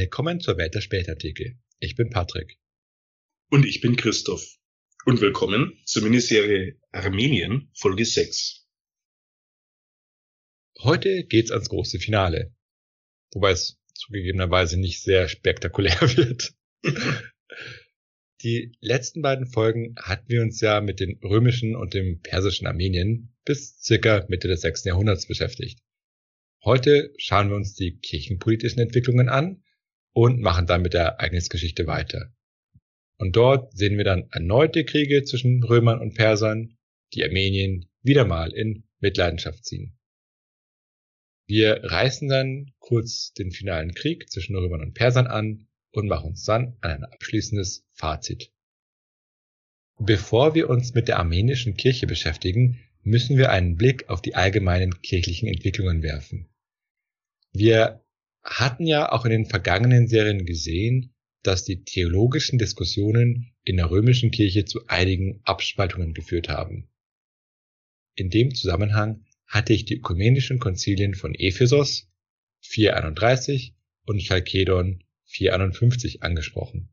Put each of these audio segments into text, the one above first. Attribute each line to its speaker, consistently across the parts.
Speaker 1: Willkommen zur Welt der Spätartikel. Ich bin Patrick.
Speaker 2: Und ich bin Christoph. Und willkommen zur Miniserie Armenien, Folge 6.
Speaker 1: Heute geht's ans große Finale. Wobei es zugegebenerweise nicht sehr spektakulär wird. Die letzten beiden Folgen hatten wir uns ja mit den römischen und dem persischen Armenien bis circa Mitte des 6. Jahrhunderts beschäftigt. Heute schauen wir uns die kirchenpolitischen Entwicklungen an und machen dann mit der Ereignisgeschichte weiter. Und dort sehen wir dann erneute Kriege zwischen Römern und Persern, die Armenien wieder mal in Mitleidenschaft ziehen. Wir reißen dann kurz den finalen Krieg zwischen Römern und Persern an und machen uns dann an ein abschließendes Fazit. Bevor wir uns mit der armenischen Kirche beschäftigen, müssen wir einen Blick auf die allgemeinen kirchlichen Entwicklungen werfen. Wir hatten ja auch in den vergangenen Serien gesehen, dass die theologischen Diskussionen in der römischen Kirche zu einigen Abspaltungen geführt haben. In dem Zusammenhang hatte ich die ökumenischen Konzilien von Ephesos 431 und Chalkedon 451 angesprochen.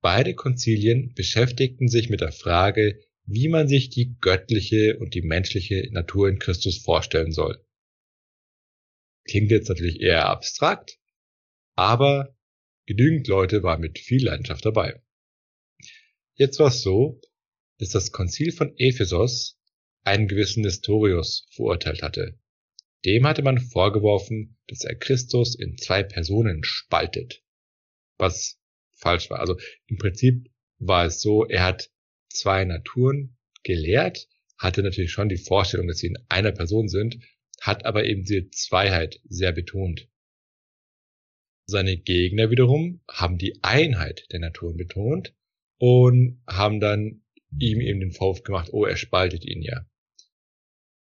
Speaker 1: Beide Konzilien beschäftigten sich mit der Frage, wie man sich die göttliche und die menschliche Natur in Christus vorstellen soll. Klingt jetzt natürlich eher abstrakt, aber genügend Leute waren mit viel Leidenschaft dabei. Jetzt war es so, dass das Konzil von Ephesus einen gewissen Nestorius verurteilt hatte. Dem hatte man vorgeworfen, dass er Christus in zwei Personen spaltet. Was falsch war. Also im Prinzip war es so, er hat zwei Naturen gelehrt, hatte natürlich schon die Vorstellung, dass sie in einer Person sind, hat aber eben diese Zweiheit sehr betont. Seine Gegner wiederum haben die Einheit der Naturen betont und haben dann ihm eben den Vorwurf gemacht, oh, er spaltet ihn ja.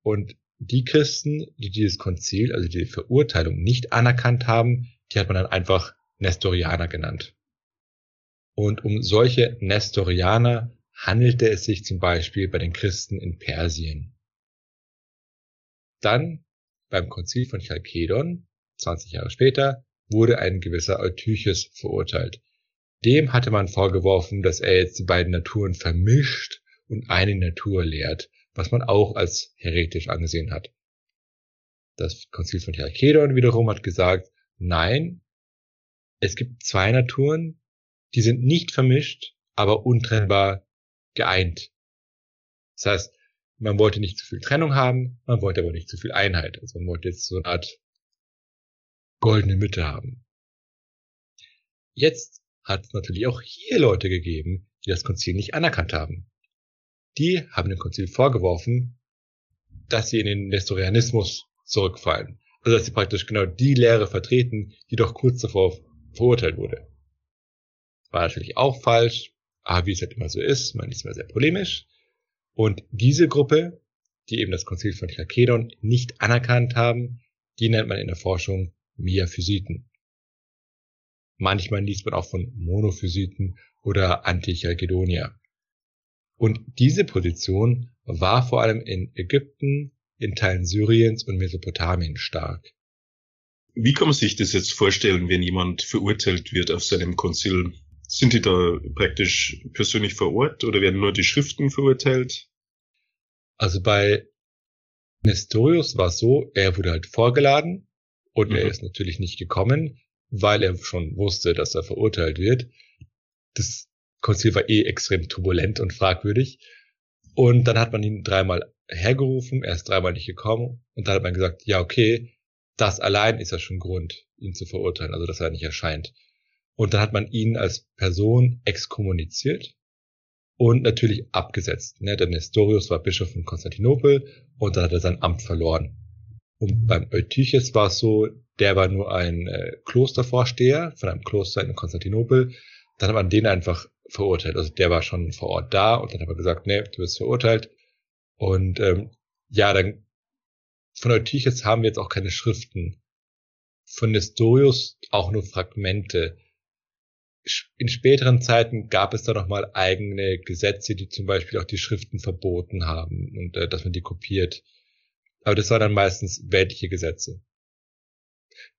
Speaker 1: Und die Christen, die dieses Konzil, also die Verurteilung nicht anerkannt haben, die hat man dann einfach Nestorianer genannt. Und um solche Nestorianer handelte es sich zum Beispiel bei den Christen in Persien. Dann beim Konzil von Chalkedon, 20 Jahre später, wurde ein gewisser Eutyches verurteilt. Dem hatte man vorgeworfen, dass er jetzt die beiden Naturen vermischt und eine Natur lehrt, was man auch als heretisch angesehen hat. Das Konzil von Chalkedon wiederum hat gesagt, nein, es gibt zwei Naturen, die sind nicht vermischt, aber untrennbar geeint. Das heißt, man wollte nicht zu viel Trennung haben, man wollte aber nicht zu viel Einheit. Also man wollte jetzt so eine Art goldene Mitte haben. Jetzt hat es natürlich auch hier Leute gegeben, die das Konzil nicht anerkannt haben. Die haben dem Konzil vorgeworfen, dass sie in den Nestorianismus zurückfallen. Also dass sie praktisch genau die Lehre vertreten, die doch kurz davor verurteilt wurde. War natürlich auch falsch, aber wie es halt immer so ist, man ist immer sehr polemisch. Und diese Gruppe, die eben das Konzil von Chalkedon nicht anerkannt haben, die nennt man in der Forschung Miaphysiten. Manchmal liest man auch von Monophysiten oder Antichalkedonier. Und diese Position war vor allem in Ägypten, in Teilen Syriens und Mesopotamien stark.
Speaker 2: Wie kann man sich das jetzt vorstellen, wenn jemand verurteilt wird auf seinem Konzil? Sind die da praktisch persönlich vor Ort oder werden nur die Schriften verurteilt?
Speaker 1: Also bei Nestorius war es so, er wurde halt vorgeladen und mhm. er ist natürlich nicht gekommen, weil er schon wusste, dass er verurteilt wird. Das Konzil war eh extrem turbulent und fragwürdig. Und dann hat man ihn dreimal hergerufen, er ist dreimal nicht gekommen und dann hat man gesagt, ja okay, das allein ist ja schon Grund, ihn zu verurteilen, also dass er nicht erscheint. Und dann hat man ihn als Person exkommuniziert und natürlich abgesetzt. Ne? Der Nestorius war Bischof von Konstantinopel und dann hat er sein Amt verloren. Und beim Eutyches war es so, der war nur ein äh, Klostervorsteher von einem Kloster in Konstantinopel. Dann hat man den einfach verurteilt. Also der war schon vor Ort da und dann hat man gesagt, nee, du wirst verurteilt. Und ähm, ja, dann von Eutyches haben wir jetzt auch keine Schriften. Von Nestorius auch nur Fragmente in späteren Zeiten gab es da noch mal eigene Gesetze, die zum Beispiel auch die Schriften verboten haben und äh, dass man die kopiert. Aber das waren dann meistens weltliche Gesetze.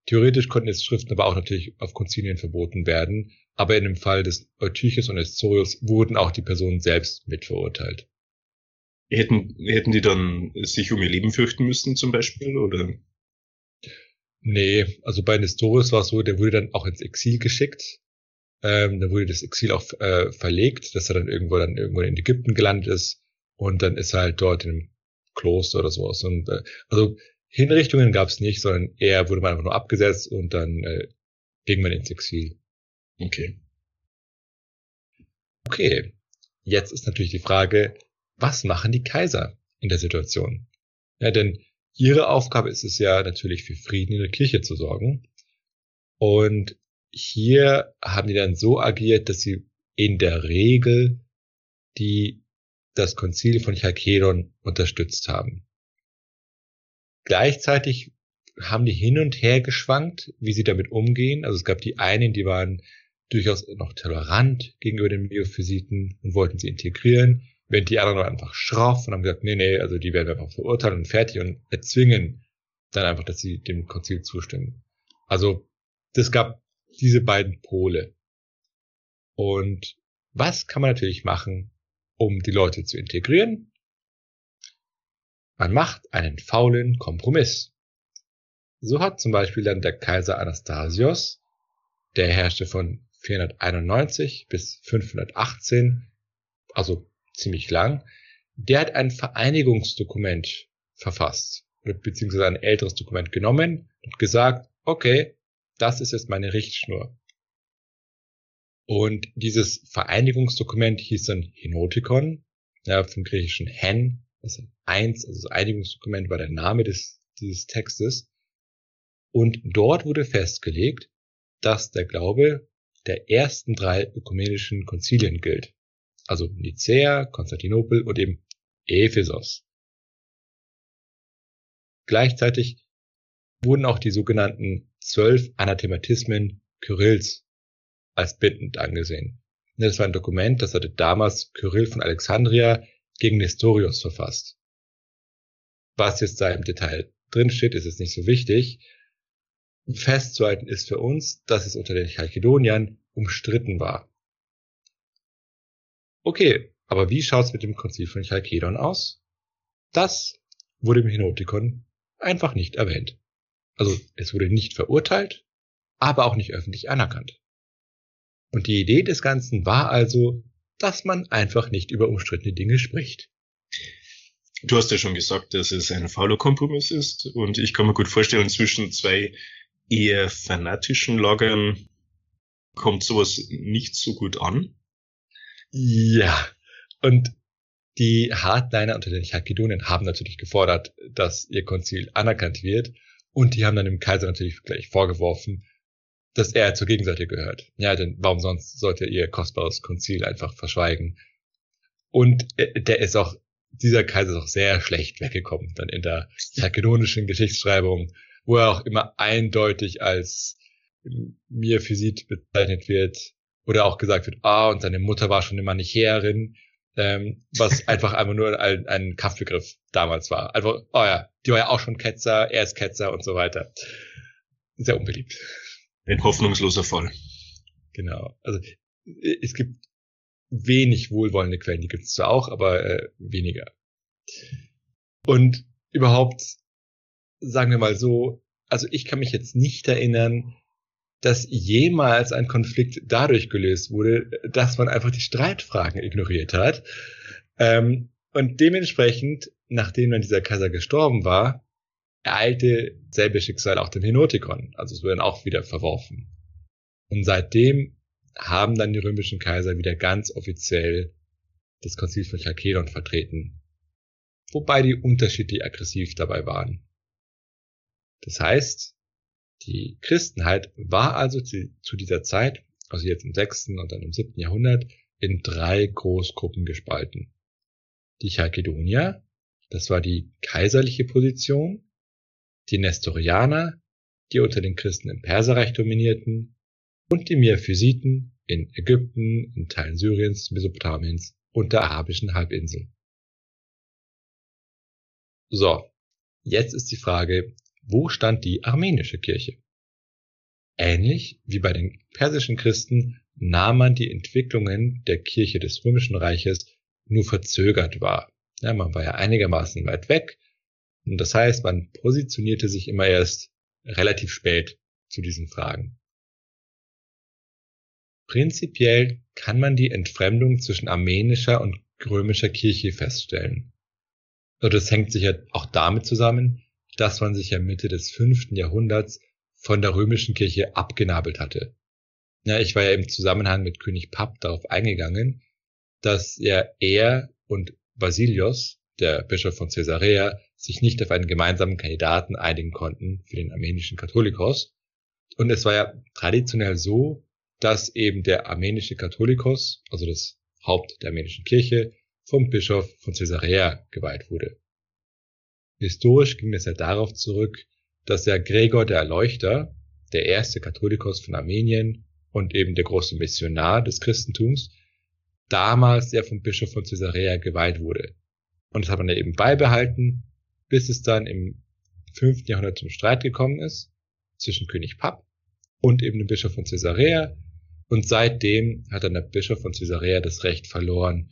Speaker 1: Theoretisch konnten jetzt Schriften aber auch natürlich auf Konzilien verboten werden, aber in dem Fall des Eutyches und Nestorius wurden auch die Personen selbst mitverurteilt.
Speaker 2: Hätten, hätten die dann sich um ihr Leben fürchten müssen zum Beispiel, oder?
Speaker 1: Nee, also bei Nestorius war es so, der wurde dann auch ins Exil geschickt. Ähm, da wurde das Exil auch äh, verlegt, dass er dann irgendwo dann irgendwo in Ägypten gelandet ist und dann ist er halt dort in einem Kloster oder sowas. Und äh, also Hinrichtungen gab es nicht, sondern er wurde man einfach nur abgesetzt und dann äh, ging man ins Exil.
Speaker 2: Okay.
Speaker 1: Okay. Jetzt ist natürlich die Frage, was machen die Kaiser in der Situation? Ja, denn ihre Aufgabe ist es ja natürlich für Frieden in der Kirche zu sorgen. Und hier haben die dann so agiert, dass sie in der Regel die das Konzil von Chalkedon unterstützt haben. Gleichzeitig haben die hin und her geschwankt, wie sie damit umgehen. Also es gab die einen, die waren durchaus noch tolerant gegenüber den Myophysiten und wollten sie integrieren, während die anderen einfach schroff und haben gesagt, nee, nee, also die werden einfach verurteilen und fertig und erzwingen dann einfach, dass sie dem Konzil zustimmen. Also das gab diese beiden Pole. Und was kann man natürlich machen, um die Leute zu integrieren? Man macht einen faulen Kompromiss. So hat zum Beispiel dann der Kaiser Anastasios, der herrschte von 491 bis 518, also ziemlich lang, der hat ein Vereinigungsdokument verfasst, beziehungsweise ein älteres Dokument genommen und gesagt, okay, das ist jetzt meine Richtschnur. Und dieses Vereinigungsdokument hieß dann Henotikon, ja, vom griechischen Hen, also eins, also das Einigungsdokument war der Name des, dieses Textes. Und dort wurde festgelegt, dass der Glaube der ersten drei ökumenischen Konzilien gilt. Also Nicäa, Konstantinopel und eben Ephesos. Gleichzeitig wurden auch die sogenannten zwölf Anathematismen Kyrills als bindend angesehen. Das war ein Dokument, das hatte damals Kyrill von Alexandria gegen Nestorius verfasst. Was jetzt da im Detail drin steht, ist jetzt nicht so wichtig. Festzuhalten ist für uns, dass es unter den Chalkedoniern umstritten war. Okay, aber wie schaut's mit dem Konzil von Chalkedon aus? Das wurde im Henotikon einfach nicht erwähnt. Also es wurde nicht verurteilt, aber auch nicht öffentlich anerkannt. Und die Idee des Ganzen war also, dass man einfach nicht über umstrittene Dinge spricht.
Speaker 2: Du hast ja schon gesagt, dass es ein fauler Kompromiss ist und ich kann mir gut vorstellen, zwischen zwei eher fanatischen Lagern kommt sowas nicht so gut an.
Speaker 1: Ja, und die Hardliner unter den Chalkedonien haben natürlich gefordert, dass ihr Konzil anerkannt wird und die haben dann dem Kaiser natürlich gleich vorgeworfen, dass er zur Gegenseite gehört. Ja, denn warum sonst sollte ihr kostbares Konzil einfach verschweigen? Und äh, der ist auch, dieser Kaiser ist auch sehr schlecht weggekommen, dann in der makedonischen Geschichtsschreibung, wo er auch immer eindeutig als Mirphysit bezeichnet wird, oder auch gesagt wird, ah, und seine Mutter war schon immer Nicherin, ähm, was einfach einfach nur ein, ein Kampfbegriff damals war. Einfach, oh ja, die war ja auch schon Ketzer, er ist Ketzer und so weiter. Sehr unbeliebt.
Speaker 2: Ein hoffnungsloser Fall.
Speaker 1: Genau. Also es gibt wenig wohlwollende Quellen, die gibt es zwar auch, aber äh, weniger. Und überhaupt, sagen wir mal so, also ich kann mich jetzt nicht erinnern, dass jemals ein Konflikt dadurch gelöst wurde, dass man einfach die Streitfragen ignoriert hat. Ähm, und dementsprechend, nachdem dann dieser Kaiser gestorben war, ereilte selbe Schicksal auch dem Henotikon. Also es wurde dann auch wieder verworfen. Und seitdem haben dann die römischen Kaiser wieder ganz offiziell das Konzil von Chalkedon vertreten. Wobei die unterschiedlich aggressiv dabei waren. Das heißt, die Christenheit war also zu, dieser Zeit, also jetzt im sechsten und dann im siebten Jahrhundert, in drei Großgruppen gespalten. Die Chalkedonier, das war die kaiserliche Position, die Nestorianer, die unter den Christen im Perserreich dominierten, und die Miaphysiten in Ägypten, in Teilen Syriens, Mesopotamiens und der arabischen Halbinsel. So, jetzt ist die Frage, wo stand die armenische Kirche? Ähnlich wie bei den persischen Christen nahm man die Entwicklungen der Kirche des Römischen Reiches nur verzögert wahr. Ja, man war ja einigermaßen weit weg. Und das heißt, man positionierte sich immer erst relativ spät zu diesen Fragen. Prinzipiell kann man die Entfremdung zwischen armenischer und römischer Kirche feststellen. Und das hängt sicher auch damit zusammen, dass man sich ja Mitte des fünften Jahrhunderts von der römischen Kirche abgenabelt hatte. Ja, ich war ja im Zusammenhang mit König Papp darauf eingegangen, dass ja er und Basilios, der Bischof von Caesarea, sich nicht auf einen gemeinsamen Kandidaten einigen konnten für den armenischen Katholikos. Und es war ja traditionell so, dass eben der armenische Katholikos, also das Haupt der armenischen Kirche, vom Bischof von Caesarea geweiht wurde. Historisch ging es ja darauf zurück, dass ja Gregor der Erleuchter, der erste Katholikos von Armenien und eben der große Missionar des Christentums, damals ja vom Bischof von Caesarea geweiht wurde. Und das hat man ja eben beibehalten, bis es dann im 5. Jahrhundert zum Streit gekommen ist zwischen König Papp und eben dem Bischof von Caesarea. Und seitdem hat dann der Bischof von Caesarea das Recht verloren,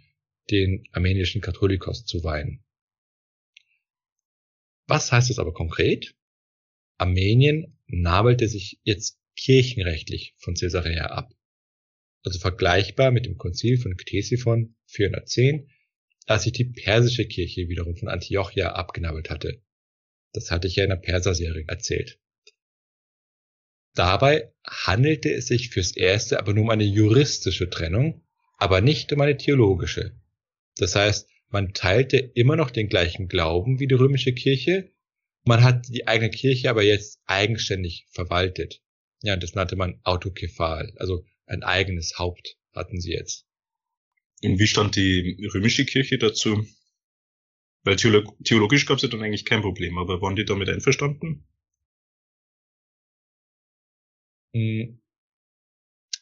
Speaker 1: den armenischen Katholikos zu weihen. Was heißt das aber konkret? Armenien nabelte sich jetzt kirchenrechtlich von Caesarea ab. Also vergleichbar mit dem Konzil von Ktesiphon 410, als sich die persische Kirche wiederum von Antiochia abgenabelt hatte. Das hatte ich ja in der Perserserie erzählt. Dabei handelte es sich fürs Erste aber nur um eine juristische Trennung, aber nicht um eine theologische. Das heißt, man teilte immer noch den gleichen Glauben wie die römische Kirche, man hat die eigene Kirche aber jetzt eigenständig verwaltet. Ja, das nannte man autokephal, also ein eigenes Haupt hatten sie jetzt.
Speaker 2: Und wie stand die römische Kirche dazu? Weil theologisch gab es ja dann eigentlich kein Problem, aber waren die damit einverstanden?
Speaker 1: Hm,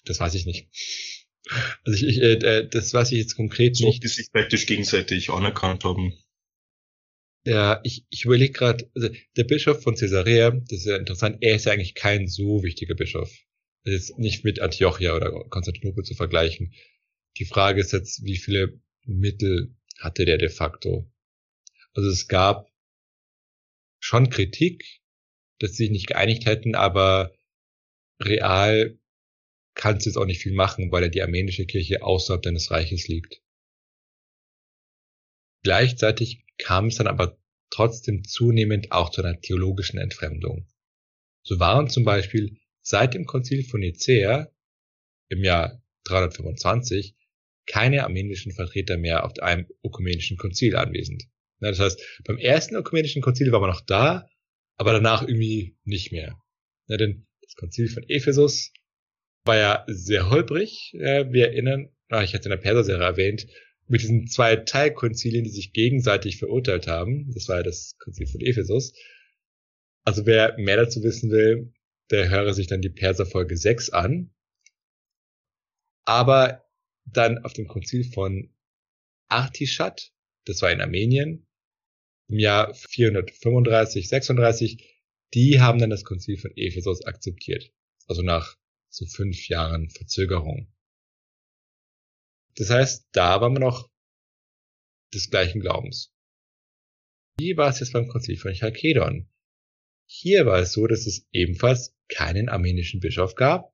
Speaker 1: das weiß ich nicht. Also ich, ich äh, das weiß ich jetzt konkret
Speaker 2: so,
Speaker 1: nicht.
Speaker 2: Die sich praktisch gegenseitig anerkannt haben.
Speaker 1: Ja, ich, ich überlege gerade, also der Bischof von Caesarea, das ist ja interessant, er ist ja eigentlich kein so wichtiger Bischof. Das ist nicht mit Antiochia oder Konstantinopel zu vergleichen. Die Frage ist jetzt, wie viele Mittel hatte der de facto? Also es gab schon Kritik, dass sie sich nicht geeinigt hätten, aber real kannst jetzt auch nicht viel machen, weil ja die armenische Kirche außerhalb deines Reiches liegt. Gleichzeitig kam es dann aber trotzdem zunehmend auch zu einer theologischen Entfremdung. So waren zum Beispiel seit dem Konzil von Nicäa im Jahr 325 keine armenischen Vertreter mehr auf einem ökumenischen Konzil anwesend. Das heißt, beim ersten ökumenischen Konzil war man noch da, aber danach irgendwie nicht mehr. Denn das Konzil von Ephesus war ja sehr holprig. Wir erinnern, ah, ich hatte in der Perser-Serie erwähnt, mit diesen zwei Teilkonzilien, die sich gegenseitig verurteilt haben. Das war ja das Konzil von Ephesus. Also wer mehr dazu wissen will, der höre sich dann die Perser Folge 6 an. Aber dann auf dem Konzil von Artishat, das war in Armenien, im Jahr 435, 36, die haben dann das Konzil von Ephesus akzeptiert. Also nach so fünf Jahren Verzögerung. Das heißt, da waren wir noch des gleichen Glaubens. Wie war es jetzt beim Konzil von Chalkedon? Hier war es so, dass es ebenfalls keinen armenischen Bischof gab.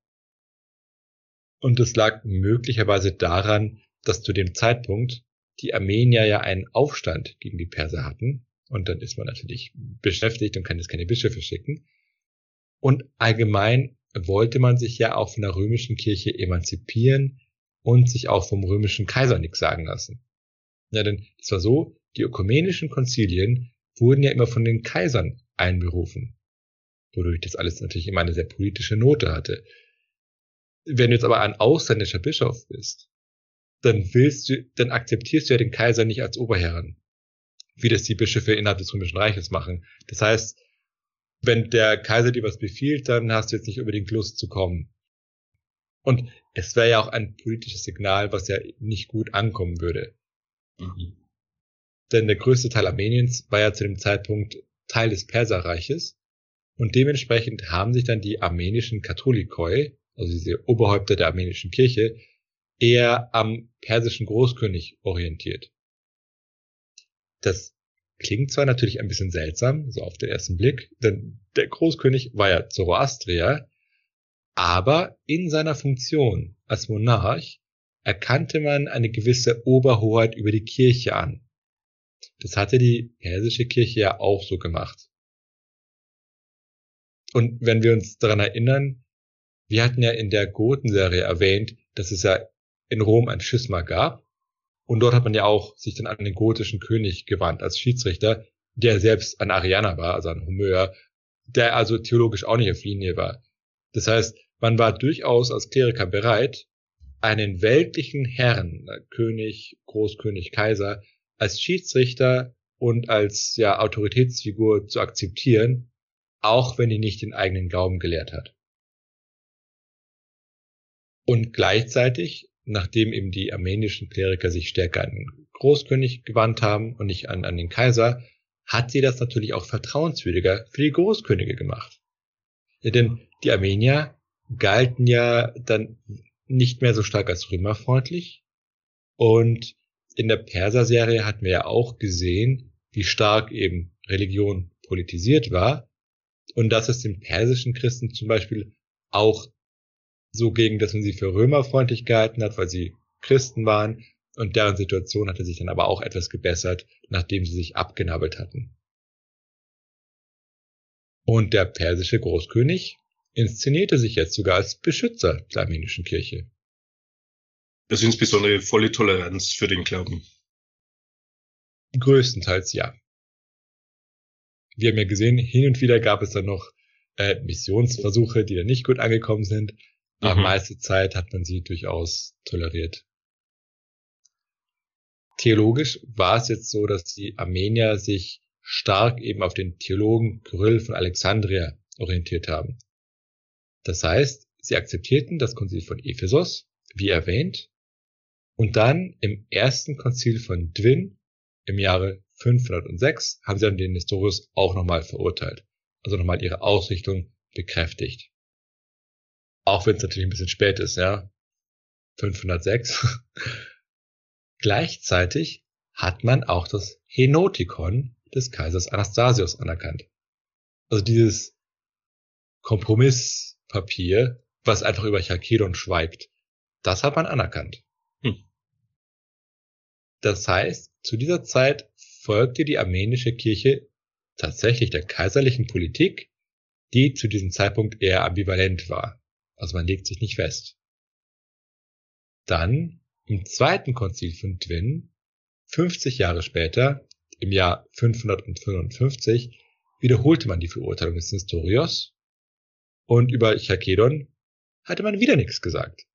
Speaker 1: Und es lag möglicherweise daran, dass zu dem Zeitpunkt die Armenier ja einen Aufstand gegen die Perser hatten. Und dann ist man natürlich beschäftigt und kann jetzt keine Bischöfe schicken. Und allgemein wollte man sich ja auch von der römischen Kirche emanzipieren und sich auch vom römischen Kaiser nichts sagen lassen. Ja, denn es war so, die ökumenischen Konzilien wurden ja immer von den Kaisern einberufen, wodurch das alles natürlich immer eine sehr politische Note hatte. Wenn du jetzt aber ein ausländischer Bischof bist, dann willst du, dann akzeptierst du ja den Kaiser nicht als Oberherren, wie das die Bischöfe innerhalb des Römischen Reiches machen. Das heißt, wenn der Kaiser dir was befiehlt, dann hast du jetzt nicht unbedingt Lust zu kommen. Und es wäre ja auch ein politisches Signal, was ja nicht gut ankommen würde. Mhm. Denn der größte Teil Armeniens war ja zu dem Zeitpunkt Teil des Perserreiches. Und dementsprechend haben sich dann die armenischen Katholikoi, also diese Oberhäupter der armenischen Kirche, eher am persischen Großkönig orientiert. Das klingt zwar natürlich ein bisschen seltsam, so auf den ersten Blick, denn der Großkönig war ja Zoroastrier, aber in seiner Funktion als Monarch erkannte man eine gewisse Oberhoheit über die Kirche an. Das hatte die persische Kirche ja auch so gemacht. Und wenn wir uns daran erinnern, wir hatten ja in der Gotenserie erwähnt, dass es ja in Rom ein Schisma gab. Und dort hat man ja auch sich dann an den gotischen König gewandt als Schiedsrichter, der selbst ein Arianer war, also ein Homöer, der also theologisch auch nicht auf Linie war. Das heißt, man war durchaus als Kleriker bereit, einen weltlichen Herrn, König, Großkönig, Kaiser, als Schiedsrichter und als ja Autoritätsfigur zu akzeptieren, auch wenn die nicht den eigenen Glauben gelehrt hat. Und gleichzeitig nachdem eben die armenischen Kleriker sich stärker an den Großkönig gewandt haben und nicht an, an den Kaiser, hat sie das natürlich auch vertrauenswürdiger für die Großkönige gemacht. Ja, denn die Armenier galten ja dann nicht mehr so stark als römerfreundlich und in der Perser-Serie hatten wir ja auch gesehen, wie stark eben Religion politisiert war und dass es den persischen Christen zum Beispiel auch so gegen, dass man sie für römerfreundlich gehalten hat, weil sie Christen waren und deren Situation hatte sich dann aber auch etwas gebessert, nachdem sie sich abgenabelt hatten. Und der persische Großkönig inszenierte sich jetzt sogar als Beschützer der armenischen Kirche.
Speaker 2: Das ist insbesondere volle Toleranz für den Glauben.
Speaker 1: Größtenteils ja. Wir haben ja gesehen, hin und wieder gab es dann noch äh, Missionsversuche, die dann nicht gut angekommen sind, aber mhm. meiste Zeit hat man sie durchaus toleriert. Theologisch war es jetzt so, dass die Armenier sich stark eben auf den Theologen Kyrill von Alexandria orientiert haben. Das heißt, sie akzeptierten das Konzil von Ephesus, wie erwähnt, und dann im ersten Konzil von Dwin im Jahre 506 haben sie dann den Nestorius auch nochmal verurteilt, also nochmal ihre Ausrichtung bekräftigt. Auch wenn es natürlich ein bisschen spät ist, ja. 506. Gleichzeitig hat man auch das Henotikon des Kaisers Anastasius anerkannt. Also dieses Kompromisspapier, was einfach über Chalkedon schweigt, das hat man anerkannt. Hm. Das heißt, zu dieser Zeit folgte die armenische Kirche tatsächlich der kaiserlichen Politik, die zu diesem Zeitpunkt eher ambivalent war. Also man legt sich nicht fest. Dann im zweiten Konzil von Twin, 50 Jahre später, im Jahr 555, wiederholte man die Verurteilung des Nestorios und über Chalkedon hatte man wieder nichts gesagt.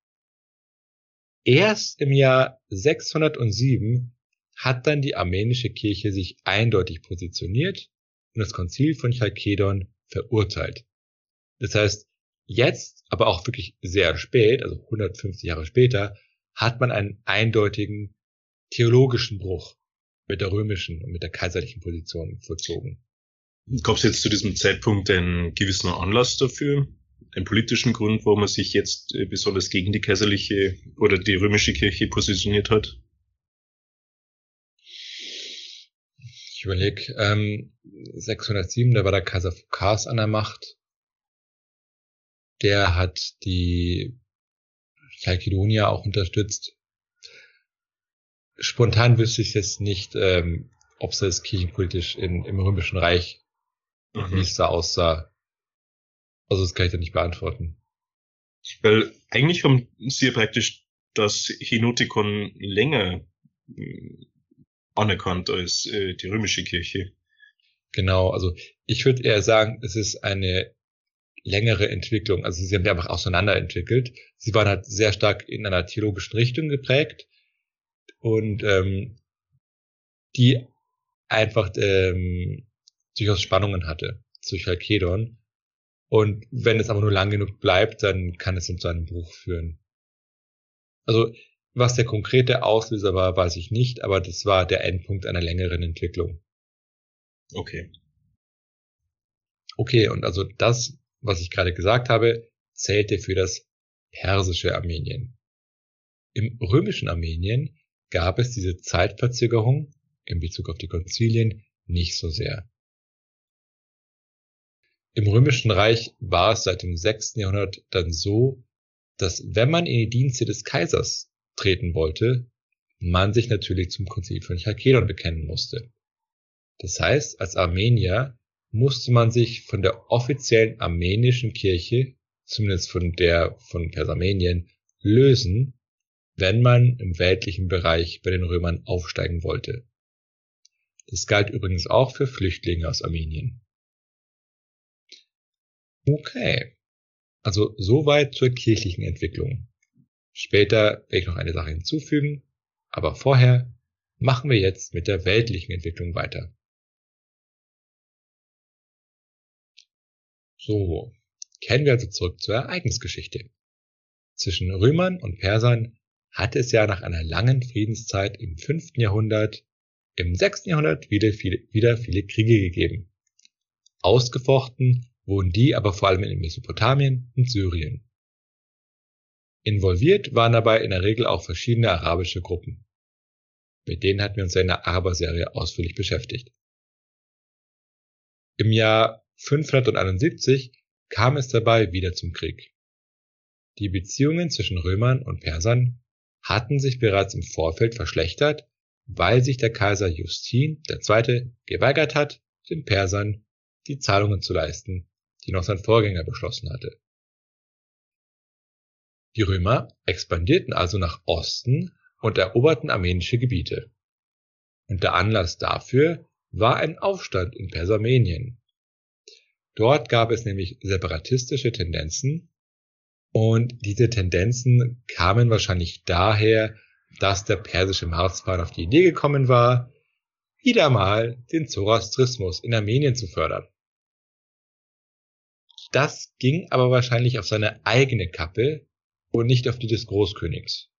Speaker 1: Erst im Jahr 607 hat dann die armenische Kirche sich eindeutig positioniert und das Konzil von Chalkedon verurteilt. Das heißt, Jetzt, aber auch wirklich sehr spät, also 150 Jahre später, hat man einen eindeutigen theologischen Bruch mit der römischen und mit der kaiserlichen Position vollzogen.
Speaker 2: Gab es jetzt zu diesem Zeitpunkt einen gewissen Anlass dafür? Einen politischen Grund, warum man sich jetzt äh, besonders gegen die kaiserliche oder die römische Kirche positioniert hat?
Speaker 1: Ich überlege, ähm, 607, da war der Kaiser Phokas an der Macht der hat die Chalkedonia auch unterstützt. Spontan wüsste ich jetzt nicht, ähm, ob es das kirchenpolitisch in, im Römischen Reich, mhm. wie es da aussah. Also das kann ich da nicht beantworten.
Speaker 2: Weil eigentlich haben sie ja praktisch das Henotikon länger äh, anerkannt als äh, die römische Kirche.
Speaker 1: Genau, also ich würde eher sagen, es ist eine längere Entwicklung. Also sie haben einfach auseinanderentwickelt. Sie waren halt sehr stark in einer theologischen Richtung geprägt und ähm, die einfach ähm, durchaus Spannungen hatte zu Chalkedon. Und wenn es aber nur lang genug bleibt, dann kann es zu einem Bruch führen. Also was der konkrete Auslöser war, weiß ich nicht, aber das war der Endpunkt einer längeren Entwicklung.
Speaker 2: Okay.
Speaker 1: Okay, und also das, was ich gerade gesagt habe, zählte für das persische Armenien. Im römischen Armenien gab es diese Zeitverzögerung in Bezug auf die Konzilien nicht so sehr. Im römischen Reich war es seit dem 6. Jahrhundert dann so, dass wenn man in die Dienste des Kaisers treten wollte, man sich natürlich zum Konzil von Chalkedon bekennen musste. Das heißt, als Armenier musste man sich von der offiziellen armenischen Kirche, zumindest von der von Persarmenien, lösen, wenn man im weltlichen Bereich bei den Römern aufsteigen wollte. Das galt übrigens auch für Flüchtlinge aus Armenien. Okay. Also soweit zur kirchlichen Entwicklung. Später werde ich noch eine Sache hinzufügen, aber vorher machen wir jetzt mit der weltlichen Entwicklung weiter. So, kehren wir also zurück zur Ereignisgeschichte. Zwischen Römern und Persern hat es ja nach einer langen Friedenszeit im 5. Jahrhundert, im 6. Jahrhundert wieder viele, wieder viele Kriege gegeben. Ausgefochten wurden die aber vor allem in Mesopotamien und Syrien. Involviert waren dabei in der Regel auch verschiedene arabische Gruppen. Mit denen hatten wir uns in der Araber-Serie ausführlich beschäftigt. Im Jahr 571 kam es dabei wieder zum Krieg. Die Beziehungen zwischen Römern und Persern hatten sich bereits im Vorfeld verschlechtert, weil sich der Kaiser Justin II. geweigert hat, den Persern die Zahlungen zu leisten, die noch sein Vorgänger beschlossen hatte. Die Römer expandierten also nach Osten und eroberten armenische Gebiete. Und der Anlass dafür war ein Aufstand in Persarmenien. Dort gab es nämlich separatistische Tendenzen und diese Tendenzen kamen wahrscheinlich daher, dass der persische Marzpan auf die Idee gekommen war, wieder mal den Zoroastrismus in Armenien zu fördern. Das ging aber wahrscheinlich auf seine eigene Kappe und nicht auf die des Großkönigs.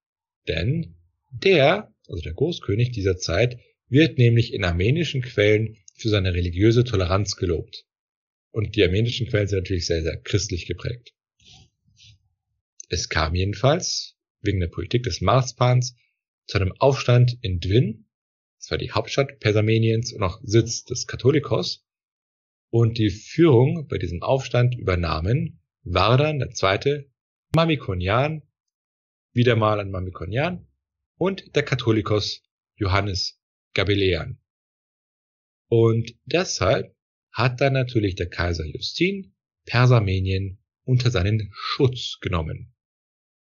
Speaker 1: Denn der, also der Großkönig dieser Zeit, wird nämlich in armenischen Quellen für seine religiöse Toleranz gelobt. Und die armenischen Quellen sind natürlich sehr, sehr christlich geprägt. Es kam jedenfalls, wegen der Politik des Marspans, zu einem Aufstand in Dwin, das war die Hauptstadt Persarmeniens und auch Sitz des Katholikos, und die Führung bei diesem Aufstand übernahmen Vardan II., Mamikonian, wieder mal ein Mamikonian und der Katholikos Johannes Gabelean. Und deshalb hat dann natürlich der Kaiser Justin Persarmenien unter seinen Schutz genommen.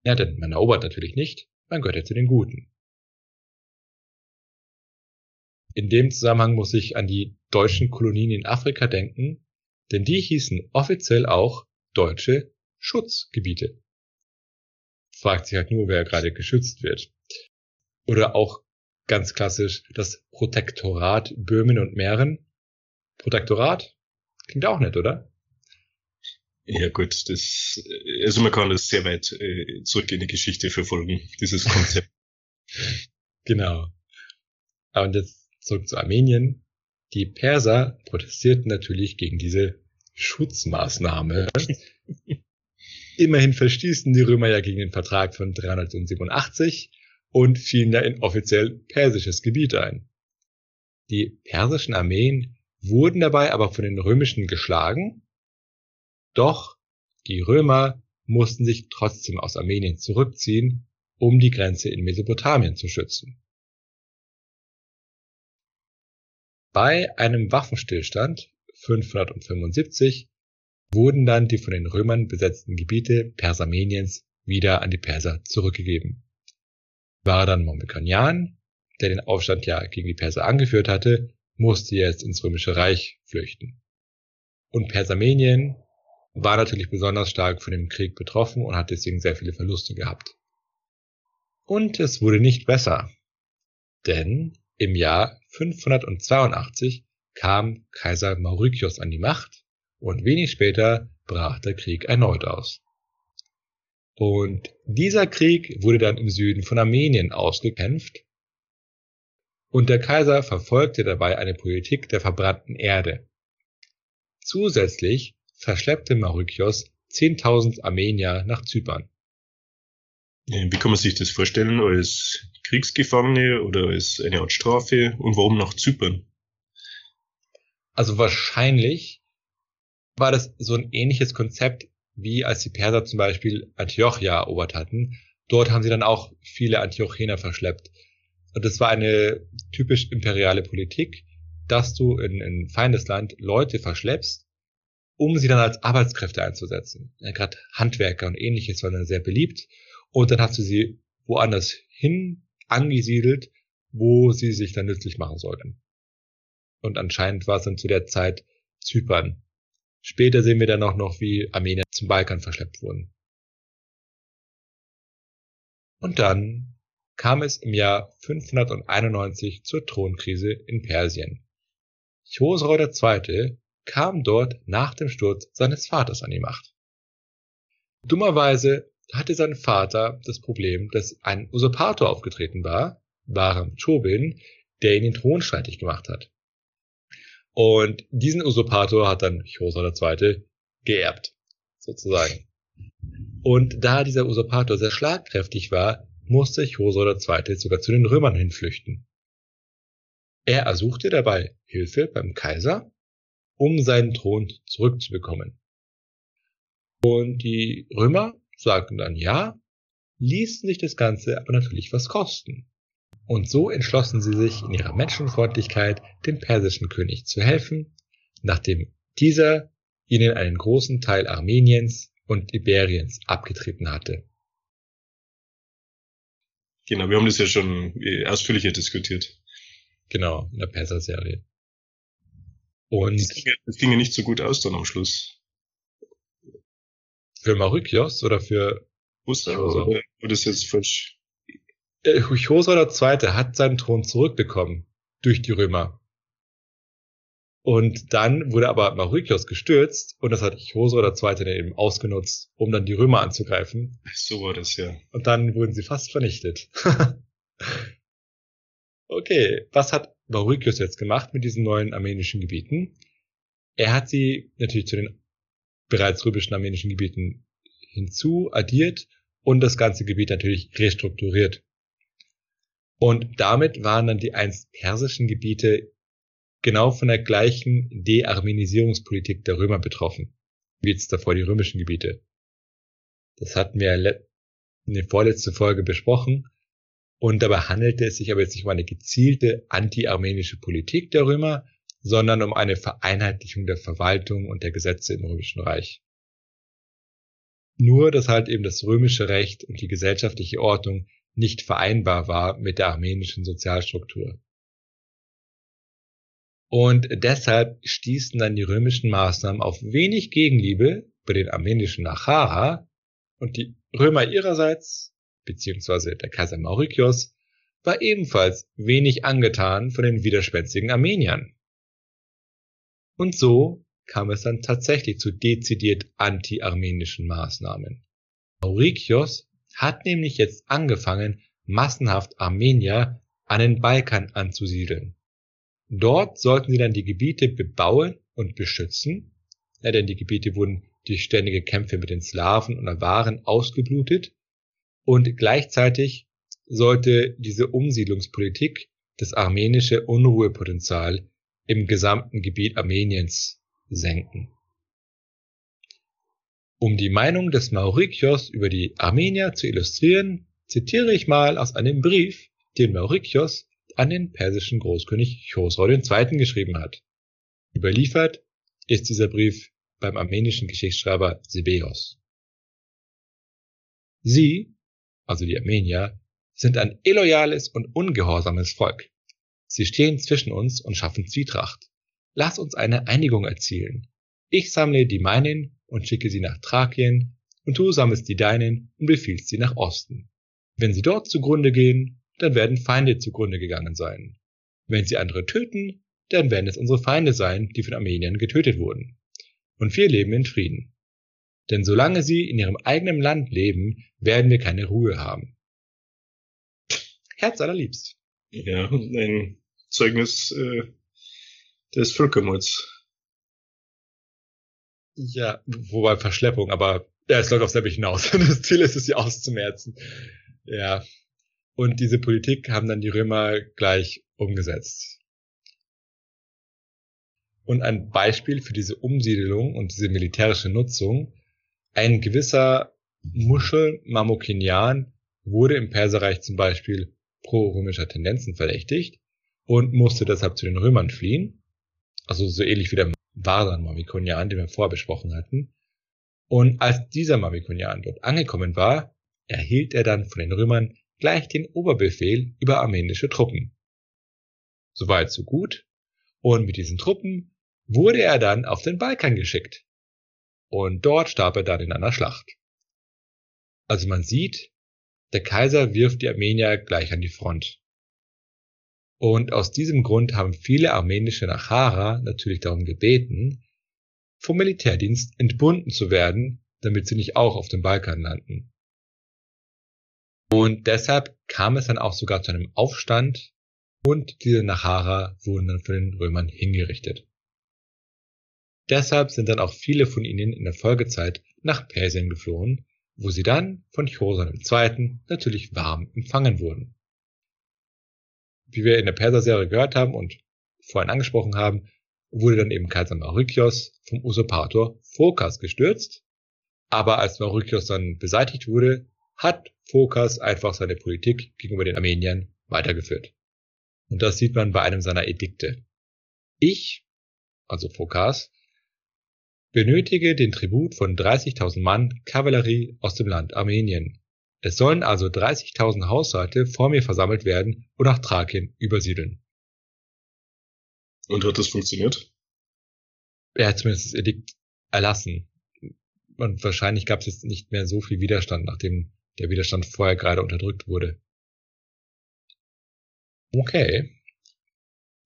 Speaker 1: Ja, denn man erobert natürlich nicht, man gehört ja zu den Guten. In dem Zusammenhang muss ich an die deutschen Kolonien in Afrika denken, denn die hießen offiziell auch deutsche Schutzgebiete. Fragt sich halt nur, wer gerade geschützt wird. Oder auch ganz klassisch das Protektorat Böhmen und Mähren. Protektorat? Klingt auch nett, oder?
Speaker 2: Ja gut, das also man kann das sehr weit äh, zurück in die Geschichte verfolgen, dieses Konzept.
Speaker 1: genau. Und jetzt zurück zu Armenien. Die Perser protestierten natürlich gegen diese Schutzmaßnahme. Immerhin verstießen die Römer ja gegen den Vertrag von 387 und fielen da in offiziell persisches Gebiet ein. Die persischen Armeen wurden dabei aber von den römischen geschlagen, doch die Römer mussten sich trotzdem aus Armenien zurückziehen, um die Grenze in Mesopotamien zu schützen. Bei einem Waffenstillstand 575 wurden dann die von den Römern besetzten Gebiete Persarmeniens wieder an die Perser zurückgegeben. War dann Momikonian, der den Aufstand ja gegen die Perser angeführt hatte, musste jetzt ins Römische Reich flüchten. Und Persarmenien war natürlich besonders stark von dem Krieg betroffen und hat deswegen sehr viele Verluste gehabt. Und es wurde nicht besser. Denn im Jahr 582 kam Kaiser Mauritius an die Macht und wenig später brach der Krieg erneut aus. Und dieser Krieg wurde dann im Süden von Armenien ausgekämpft und der Kaiser verfolgte dabei eine Politik der verbrannten Erde. Zusätzlich verschleppte Mauritius 10.000 Armenier nach Zypern.
Speaker 2: Wie kann man sich das vorstellen? Als Kriegsgefangene oder als eine Art Strafe? Und warum nach Zypern?
Speaker 1: Also wahrscheinlich war das so ein ähnliches Konzept, wie als die Perser zum Beispiel Antiochia erobert hatten. Dort haben sie dann auch viele Antiochener verschleppt. Und das war eine typisch imperiale Politik, dass du in ein Feindesland Leute verschleppst, um sie dann als Arbeitskräfte einzusetzen. Ja, Gerade Handwerker und ähnliches waren dann sehr beliebt und dann hast du sie woanders hin angesiedelt, wo sie sich dann nützlich machen sollten. Und anscheinend war es dann zu der Zeit Zypern. Später sehen wir dann auch noch, wie Armenier zum Balkan verschleppt wurden. Und dann kam es im Jahr 591 zur Thronkrise in Persien. Chosrau II. kam dort nach dem Sturz seines Vaters an die Macht. Dummerweise hatte sein Vater das Problem, dass ein Usurpator aufgetreten war, Bahram Chobin, der ihn den Thron streitig gemacht hat. Und diesen Usurpator hat dann Chosra II. geerbt, sozusagen. Und da dieser Usurpator sehr schlagkräftig war, musste Chosra II. sogar zu den Römern hinflüchten. Er ersuchte dabei Hilfe beim Kaiser, um seinen Thron zurückzubekommen. Und die Römer sagten dann ja, ließen sich das Ganze aber natürlich was kosten. Und so entschlossen sie sich in ihrer Menschenfreundlichkeit dem persischen König zu helfen, nachdem dieser ihnen einen großen Teil Armeniens und Iberiens abgetreten hatte.
Speaker 2: Genau, wir haben das ja schon äh, ausführlicher diskutiert.
Speaker 1: Genau, in der Perser-Serie. Und
Speaker 2: das ging, das ging ja nicht so gut aus dann am Schluss.
Speaker 1: Für Mauritius oder für
Speaker 2: Oster? Oder, oder ist jetzt falsch?
Speaker 1: Äh, Chosra II. hat seinen Thron zurückbekommen durch die Römer. Und dann wurde aber Mauritius gestürzt und das hat Chosra II. eben ausgenutzt, um dann die Römer anzugreifen.
Speaker 2: So war das ja.
Speaker 1: Und dann wurden sie fast vernichtet. okay, was hat Mauritius jetzt gemacht mit diesen neuen armenischen Gebieten? Er hat sie natürlich zu den bereits römischen armenischen Gebieten hinzu addiert und das ganze Gebiet natürlich restrukturiert. Und damit waren dann die einst persischen Gebiete genau von der gleichen Dearmenisierungspolitik der Römer betroffen, wie jetzt davor die römischen Gebiete. Das hatten wir in der vorletzten Folge besprochen. Und dabei handelte es sich aber jetzt nicht um eine gezielte anti-armenische Politik der Römer, sondern um eine Vereinheitlichung der Verwaltung und der Gesetze im Römischen Reich. Nur, dass halt eben das römische Recht und die gesellschaftliche Ordnung nicht vereinbar war mit der armenischen Sozialstruktur. Und deshalb stießen dann die römischen Maßnahmen auf wenig Gegenliebe bei den armenischen Nachara und die Römer ihrerseits, beziehungsweise der Kaiser Mauritius, war ebenfalls wenig angetan von den widerspenstigen Armeniern. Und so kam es dann tatsächlich zu dezidiert anti-armenischen Maßnahmen. Maurikios hat nämlich jetzt angefangen, massenhaft Armenier an den Balkan anzusiedeln. Dort sollten sie dann die Gebiete bebauen und beschützen, ja, denn die Gebiete wurden durch ständige Kämpfe mit den Slawen und Awaren ausgeblutet und gleichzeitig sollte diese Umsiedlungspolitik das armenische Unruhepotenzial im gesamten Gebiet Armeniens senken. Um die Meinung des Maurikios über die Armenier zu illustrieren, zitiere ich mal aus einem Brief, den Maurikios an den persischen Großkönig Chosrau II. geschrieben hat. Überliefert ist dieser Brief beim armenischen Geschichtsschreiber Sibeos. Sie, also die Armenier, sind ein illoyales und ungehorsames Volk. Sie stehen zwischen uns und schaffen Zwietracht. Lass uns eine Einigung erzielen. Ich sammle die meinen und schicke sie nach Thrakien, und du sammelst die deinen und befiehlst sie nach Osten. Wenn sie dort zugrunde gehen, dann werden Feinde zugrunde gegangen sein. Wenn sie andere töten, dann werden es unsere Feinde sein, die von Armeniern getötet wurden. Und wir leben in Frieden. Denn solange sie in ihrem eigenen Land leben, werden wir keine Ruhe haben. Herz allerliebst.
Speaker 2: Ja, ein Zeugnis äh, des Völkermords.
Speaker 1: Ja, wobei Verschleppung, aber ja, es läuft auf selber hinaus. Das Ziel ist es, sie auszumerzen. Ja. Und diese Politik haben dann die Römer gleich umgesetzt. Und ein Beispiel für diese Umsiedelung und diese militärische Nutzung, ein gewisser Muschel Mamukinian wurde im Perserreich zum Beispiel pro-römischer Tendenzen verdächtigt und musste deshalb zu den Römern fliehen. Also so ähnlich wie der Vardan Mamikonian, den wir vorher besprochen hatten. Und als dieser Mamikonian dort angekommen war, erhielt er dann von den Römern gleich den Oberbefehl über armenische Truppen. Soweit so gut. Und mit diesen Truppen wurde er dann auf den Balkan geschickt. Und dort starb er dann in einer Schlacht. Also man sieht, der Kaiser wirft die Armenier gleich an die Front. Und aus diesem Grund haben viele armenische Nachara natürlich darum gebeten, vom Militärdienst entbunden zu werden, damit sie nicht auch auf dem Balkan landen. Und deshalb kam es dann auch sogar zu einem Aufstand und diese Nachara wurden dann von den Römern hingerichtet. Deshalb sind dann auch viele von ihnen in der Folgezeit nach Persien geflohen, wo sie dann von Chosan II. natürlich warm empfangen wurden. Wie wir in der Perser-Serie gehört haben und vorhin angesprochen haben, wurde dann eben Kaiser Mauritius vom Usurpator Phokas gestürzt. Aber als Mauritius dann beseitigt wurde, hat Phokas einfach seine Politik gegenüber den Armeniern weitergeführt. Und das sieht man bei einem seiner Edikte. Ich, also Phokas, benötige den Tribut von 30.000 Mann Kavallerie aus dem Land Armenien. Es sollen also 30.000 Haushalte vor mir versammelt werden und nach Thrakien übersiedeln.
Speaker 2: Und hat das funktioniert?
Speaker 1: Er hat zumindest das Edikt erlassen. Und wahrscheinlich gab es jetzt nicht mehr so viel Widerstand, nachdem der Widerstand vorher gerade unterdrückt wurde. Okay.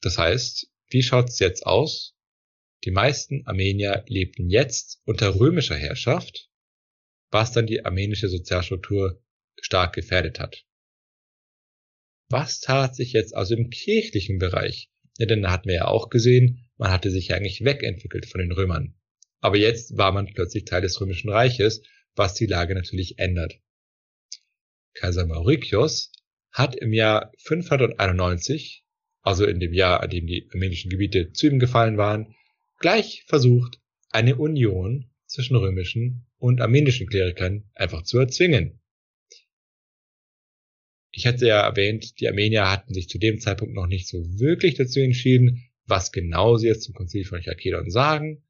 Speaker 1: Das heißt, wie schaut's jetzt aus? Die meisten Armenier lebten jetzt unter römischer Herrschaft, was dann die armenische Sozialstruktur stark gefährdet hat. Was tat sich jetzt also im kirchlichen Bereich? Ja, denn da hatten wir ja auch gesehen, man hatte sich ja eigentlich wegentwickelt von den Römern. Aber jetzt war man plötzlich Teil des römischen Reiches, was die Lage natürlich ändert. Kaiser Mauritius hat im Jahr 591, also in dem Jahr, an dem die armenischen Gebiete zu ihm gefallen waren, gleich versucht, eine Union zwischen römischen und armenischen Klerikern einfach zu erzwingen. Ich hatte ja erwähnt, die Armenier hatten sich zu dem Zeitpunkt noch nicht so wirklich dazu entschieden, was genau sie jetzt zum Konzil von Chalkedon sagen,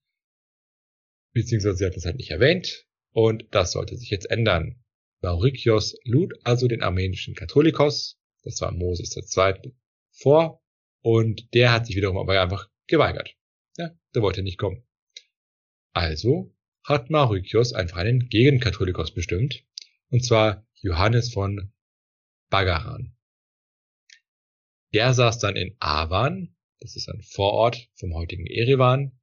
Speaker 1: beziehungsweise sie hatten es halt nicht erwähnt, und das sollte sich jetzt ändern. Maurikios lud also den armenischen Katholikos, das war Moses II., vor, und der hat sich wiederum aber einfach geweigert. Ja, der wollte nicht kommen. Also hat Mauritius einfach einen Gegenkatholikos bestimmt, und zwar Johannes von Bagaran. Der saß dann in Avan, das ist ein Vorort vom heutigen Erivan,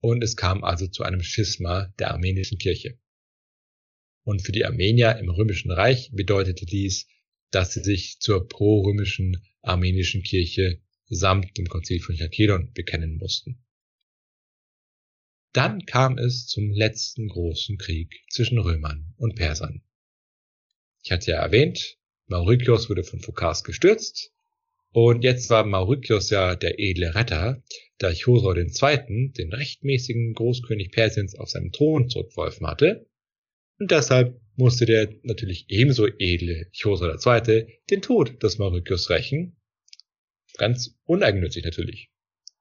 Speaker 1: und es kam also zu einem Schisma der armenischen Kirche. Und für die Armenier im Römischen Reich bedeutete dies, dass sie sich zur pro-römischen armenischen Kirche samt dem Konzil von Chalkedon bekennen mussten. Dann kam es zum letzten großen Krieg zwischen Römern und Persern. Ich hatte ja erwähnt, Mauritius wurde von Phokas gestürzt und jetzt war Mauritius ja der edle Retter, da Chosroe II. den rechtmäßigen Großkönig Persiens auf seinem Thron zurückgeworfen hatte und deshalb musste der natürlich ebenso edle Chosroe II. den Tod des Mauritius rächen. Ganz uneigennützig natürlich.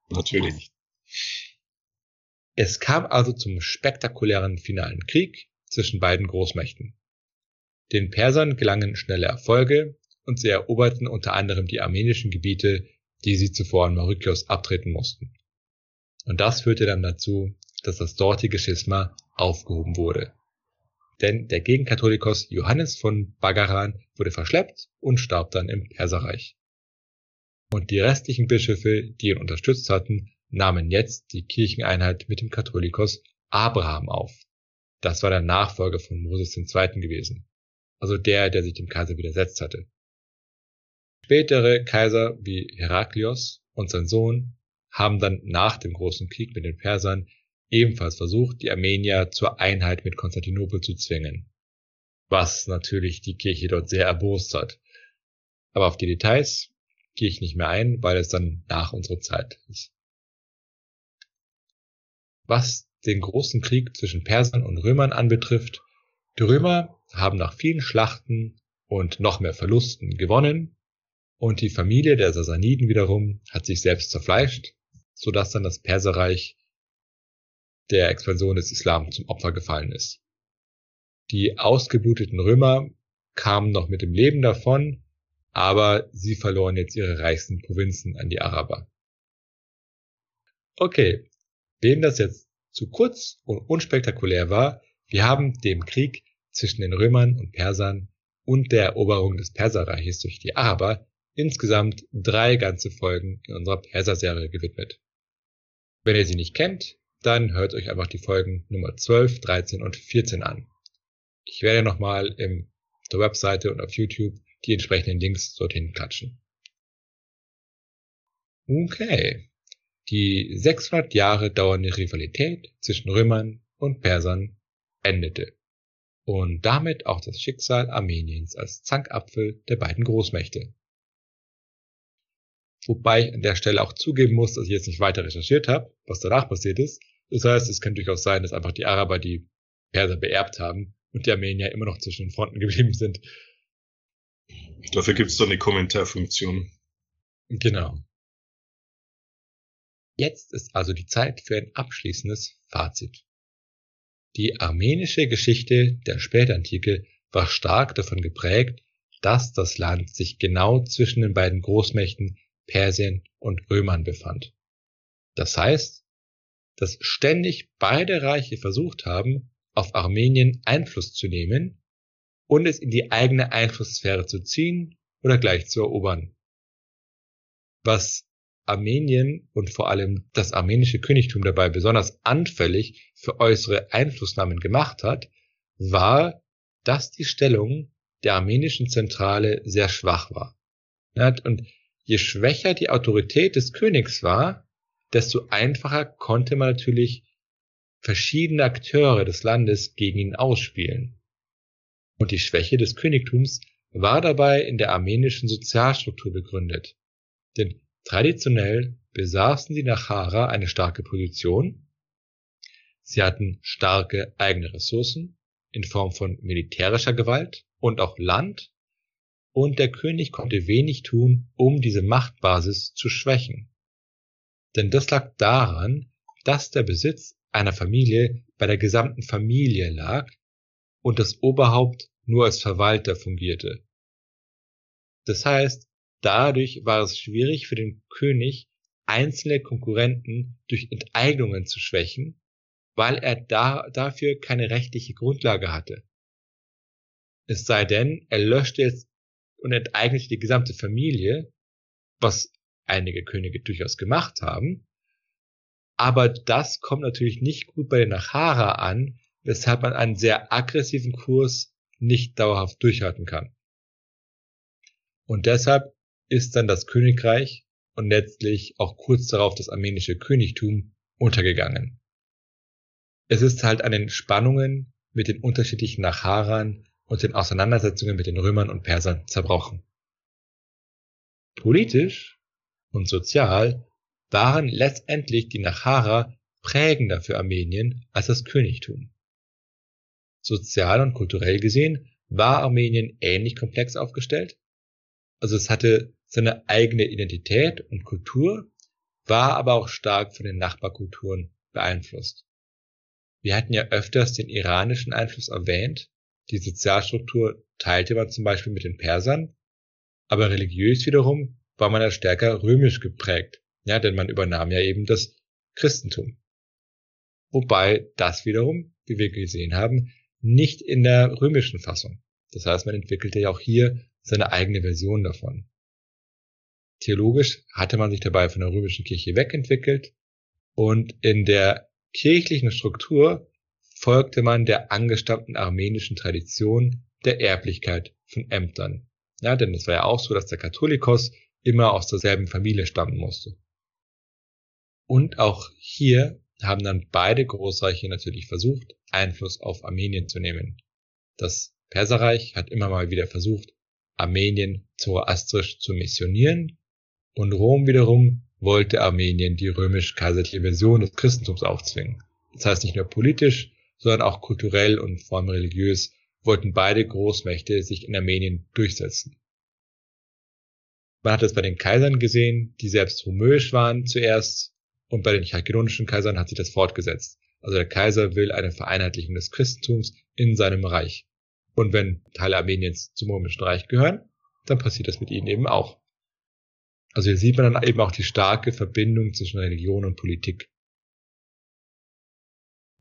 Speaker 2: Natürlich.
Speaker 1: Es kam also zum spektakulären finalen Krieg zwischen beiden Großmächten. Den Persern gelangen schnelle Erfolge und sie eroberten unter anderem die armenischen Gebiete, die sie zuvor an Mauritius abtreten mussten. Und das führte dann dazu, dass das dortige Schisma aufgehoben wurde. Denn der Gegenkatholikos Johannes von Bagaran wurde verschleppt und starb dann im Perserreich. Und die restlichen Bischöfe, die ihn unterstützt hatten, nahmen jetzt die Kircheneinheit mit dem Katholikos Abraham auf. Das war der Nachfolger von Moses II. gewesen, also der, der sich dem Kaiser widersetzt hatte. Spätere Kaiser wie Heraklios und sein Sohn haben dann nach dem großen Krieg mit den Persern ebenfalls versucht, die Armenier zur Einheit mit Konstantinopel zu zwingen. Was natürlich die Kirche dort sehr erbost hat. Aber auf die Details gehe ich nicht mehr ein, weil es dann nach unserer Zeit ist. Was den großen Krieg zwischen Persern und Römern anbetrifft, die Römer haben nach vielen Schlachten und noch mehr Verlusten gewonnen und die Familie der Sasaniden wiederum hat sich selbst zerfleischt, sodass dann das Perserreich der Expansion des Islam zum Opfer gefallen ist. Die ausgebluteten Römer kamen noch mit dem Leben davon, aber sie verloren jetzt ihre reichsten Provinzen an die Araber. Okay, wem das jetzt zu kurz und unspektakulär war, wir haben dem Krieg zwischen den Römern und Persern und der Eroberung des Perserreiches durch die Araber insgesamt drei ganze Folgen in unserer Perserserie gewidmet. Wenn ihr sie nicht kennt, dann hört euch einfach die Folgen Nummer 12, 13 und 14 an. Ich werde nochmal auf der Webseite und auf YouTube die entsprechenden Links dorthin klatschen. Okay. Die 600 Jahre dauernde Rivalität zwischen Römern und Persern endete und damit auch das Schicksal Armeniens als Zankapfel der beiden Großmächte. Wobei ich an der Stelle auch zugeben muss, dass ich jetzt nicht weiter recherchiert habe, was danach passiert ist. Das heißt, es könnte durchaus sein, dass einfach die Araber die Perser beerbt haben und die Armenier immer noch zwischen den Fronten geblieben sind.
Speaker 2: Dafür gibt es doch eine Kommentarfunktion.
Speaker 1: Genau. Jetzt ist also die Zeit für ein abschließendes Fazit. Die armenische Geschichte der Spätantike war stark davon geprägt, dass das Land sich genau zwischen den beiden Großmächten Persien und Römern befand. Das heißt, dass ständig beide Reiche versucht haben, auf Armenien Einfluss zu nehmen und es in die eigene Einflusssphäre zu ziehen oder gleich zu erobern. Was Armenien und vor allem das armenische Königtum dabei besonders anfällig für äußere Einflussnahmen gemacht hat, war, dass die Stellung der armenischen Zentrale sehr schwach war. Und je schwächer die Autorität des Königs war, desto einfacher konnte man natürlich verschiedene Akteure des Landes gegen ihn ausspielen. Und die Schwäche des Königtums war dabei in der armenischen Sozialstruktur begründet. Denn traditionell besaßen die Nachara eine starke Position, sie hatten starke eigene Ressourcen in Form von militärischer Gewalt und auch Land und der König konnte wenig tun, um diese Machtbasis zu schwächen. Denn das lag daran, dass der Besitz einer Familie bei der gesamten Familie lag und das Oberhaupt nur als Verwalter fungierte. Das heißt, dadurch war es schwierig für den König, einzelne Konkurrenten durch Enteignungen zu schwächen, weil er da, dafür keine rechtliche Grundlage hatte. Es sei denn, er löschte jetzt und enteignete die gesamte Familie, was einige Könige durchaus gemacht haben. Aber das kommt natürlich nicht gut bei den Nachara an, weshalb man einen sehr aggressiven Kurs nicht dauerhaft durchhalten kann. Und deshalb ist dann das Königreich und letztlich auch kurz darauf das armenische Königtum untergegangen. Es ist halt an den Spannungen mit den unterschiedlichen Nacharan und den Auseinandersetzungen mit den Römern und Persern zerbrochen. Politisch und sozial waren letztendlich die Nachara prägender für Armenien als das Königtum. Sozial und kulturell gesehen war Armenien ähnlich komplex aufgestellt. Also es hatte seine eigene Identität und Kultur, war aber auch stark von den Nachbarkulturen beeinflusst. Wir hatten ja öfters den iranischen Einfluss erwähnt, die Sozialstruktur teilte man zum Beispiel mit den Persern, aber religiös wiederum war man ja stärker römisch geprägt, ja, denn man übernahm ja eben das Christentum. Wobei das wiederum, wie wir gesehen haben, nicht in der römischen Fassung. Das heißt, man entwickelte ja auch hier seine eigene Version davon. Theologisch hatte man sich dabei von der römischen Kirche wegentwickelt und in der kirchlichen Struktur folgte man der angestammten armenischen Tradition der Erblichkeit von Ämtern. Ja, denn es war ja auch so, dass der Katholikos immer aus derselben Familie stammen musste. Und auch hier haben dann beide Großreiche natürlich versucht, Einfluss auf Armenien zu nehmen. Das Perserreich hat immer mal wieder versucht, Armenien zoroastrisch zu missionieren und Rom wiederum wollte Armenien die römisch-kaiserliche Version des Christentums aufzwingen. Das heißt nicht nur politisch, sondern auch kulturell und vor allem religiös wollten beide Großmächte sich in Armenien durchsetzen. Man hat es bei den Kaisern gesehen, die selbst homöisch waren zuerst, und bei den chalkedonischen Kaisern hat sich das fortgesetzt. Also der Kaiser will eine Vereinheitlichung des Christentums in seinem Reich. Und wenn Teile Armeniens zum römischen Reich gehören, dann passiert das mit ihnen eben auch. Also hier sieht man dann eben auch die starke Verbindung zwischen Religion und Politik.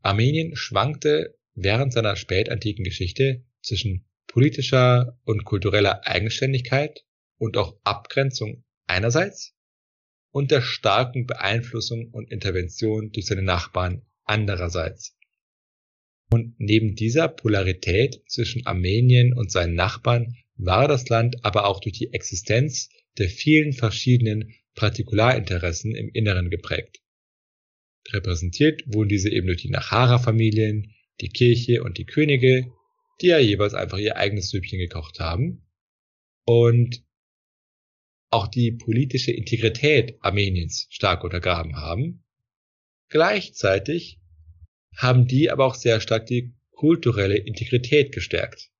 Speaker 1: Armenien schwankte während seiner spätantiken Geschichte zwischen politischer und kultureller Eigenständigkeit und auch Abgrenzung einerseits und der starken Beeinflussung und Intervention durch seine Nachbarn andererseits. Und neben dieser Polarität zwischen Armenien und seinen Nachbarn war das Land aber auch durch die Existenz der vielen verschiedenen Partikularinteressen im Inneren geprägt. Repräsentiert wurden diese eben durch die Nachara-Familien, die Kirche und die Könige, die ja jeweils einfach ihr eigenes Süppchen gekocht haben. Und auch die politische Integrität Armeniens stark untergraben haben. Gleichzeitig haben die aber auch sehr stark die kulturelle Integrität gestärkt.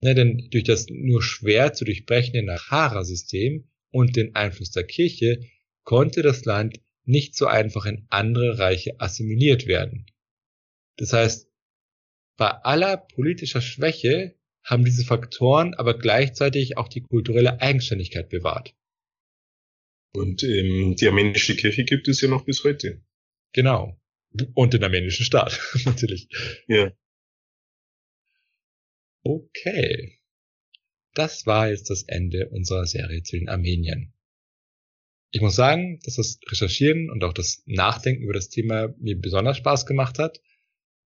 Speaker 1: Ne, denn durch das nur schwer zu durchbrechende Nachara-System und den Einfluss der Kirche konnte das Land nicht so einfach in andere Reiche assimiliert werden. Das heißt, bei aller politischer Schwäche haben diese Faktoren aber gleichzeitig auch die kulturelle Eigenständigkeit bewahrt.
Speaker 2: Und ähm, die armenische Kirche gibt es ja noch bis heute.
Speaker 1: Genau. Und den armenischen Staat, natürlich.
Speaker 2: Ja.
Speaker 1: Okay. Das war jetzt das Ende unserer Serie zu den Armeniern. Ich muss sagen, dass das Recherchieren und auch das Nachdenken über das Thema mir besonders Spaß gemacht hat.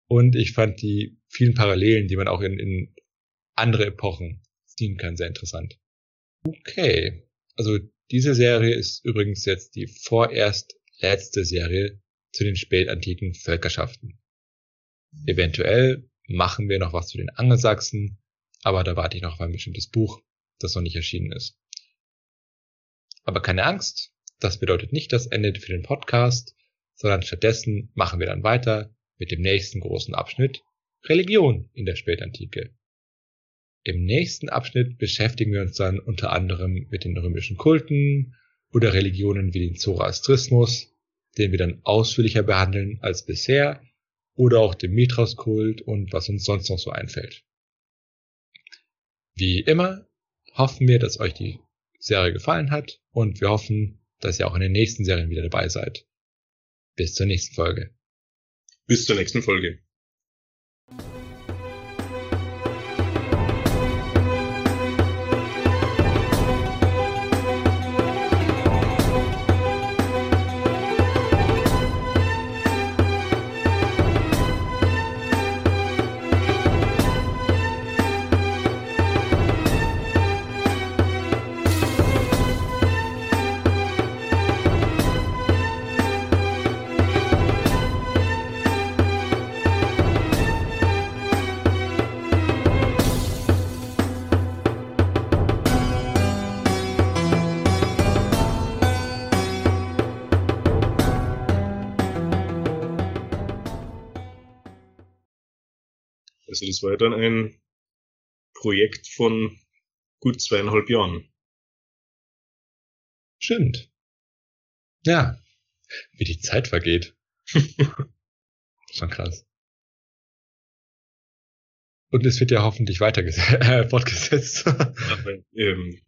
Speaker 1: Und ich fand die vielen Parallelen, die man auch in, in andere Epochen ziehen kann, sehr interessant. Okay. Also diese Serie ist übrigens jetzt die vorerst letzte Serie zu den spätantiken Völkerschaften. Eventuell machen wir noch was zu den Angelsachsen, aber da warte ich noch auf ein bestimmtes Buch, das noch nicht erschienen ist. Aber keine Angst, das bedeutet nicht das Ende für den Podcast, sondern stattdessen machen wir dann weiter mit dem nächsten großen Abschnitt Religion in der Spätantike. Im nächsten Abschnitt beschäftigen wir uns dann unter anderem mit den römischen Kulten oder Religionen wie den Zoroastrismus, den wir dann ausführlicher behandeln als bisher, oder auch dem Mithras-Kult und was uns sonst noch so einfällt. Wie immer hoffen wir, dass euch die Serie gefallen hat und wir hoffen, dass ihr auch in den nächsten Serien wieder dabei seid. Bis zur nächsten Folge.
Speaker 2: Bis zur nächsten Folge. Das war dann ein Projekt von gut zweieinhalb Jahren.
Speaker 1: Stimmt. Ja, wie die Zeit vergeht. Schon krass. Und es wird ja hoffentlich weiter äh, fortgesetzt.
Speaker 2: Aber, ähm,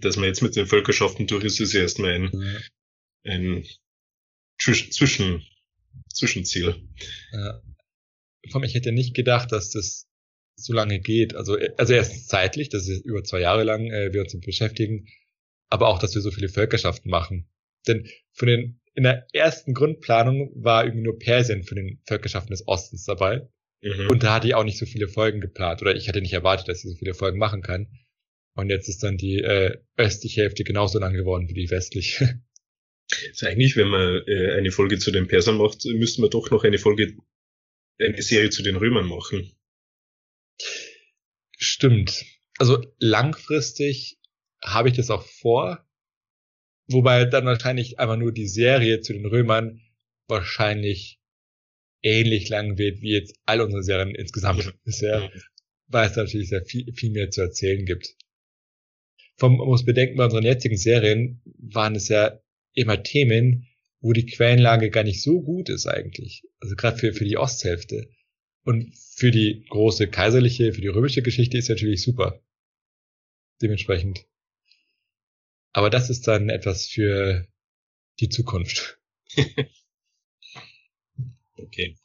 Speaker 2: dass man jetzt mit den Völkerschaften durch ist, ist ja erstmal ein, ein Zwischen, Zwischenziel.
Speaker 1: Ja von ich hätte nicht gedacht, dass das so lange geht. Also, also erstens zeitlich, dass es über zwei Jahre lang äh, wir uns beschäftigen, aber auch, dass wir so viele Völkerschaften machen. Denn von den, in der ersten Grundplanung war irgendwie nur Persien von den Völkerschaften des Ostens dabei. Mhm. Und da hatte ich auch nicht so viele Folgen geplant. Oder ich hatte nicht erwartet, dass ich so viele Folgen machen kann. Und jetzt ist dann die äh, östliche Hälfte genauso lang geworden wie die westliche.
Speaker 2: Also eigentlich, wenn man äh, eine Folge zu den Persern macht, müsste man doch noch eine Folge, eine Serie zu den Römern machen.
Speaker 1: Stimmt. Also langfristig habe ich das auch vor, wobei dann wahrscheinlich einfach nur die Serie zu den Römern wahrscheinlich ähnlich lang wird wie jetzt all unsere Serien insgesamt bisher, weil es natürlich sehr viel, viel mehr zu erzählen gibt. Vom, man muss bedenken, bei unseren jetzigen Serien waren es ja immer Themen, wo die Quellenlage gar nicht so gut ist eigentlich. Also gerade für, für die Osthälfte. Und für die große kaiserliche, für die römische Geschichte ist natürlich super. Dementsprechend. Aber das ist dann etwas für die Zukunft.
Speaker 2: okay.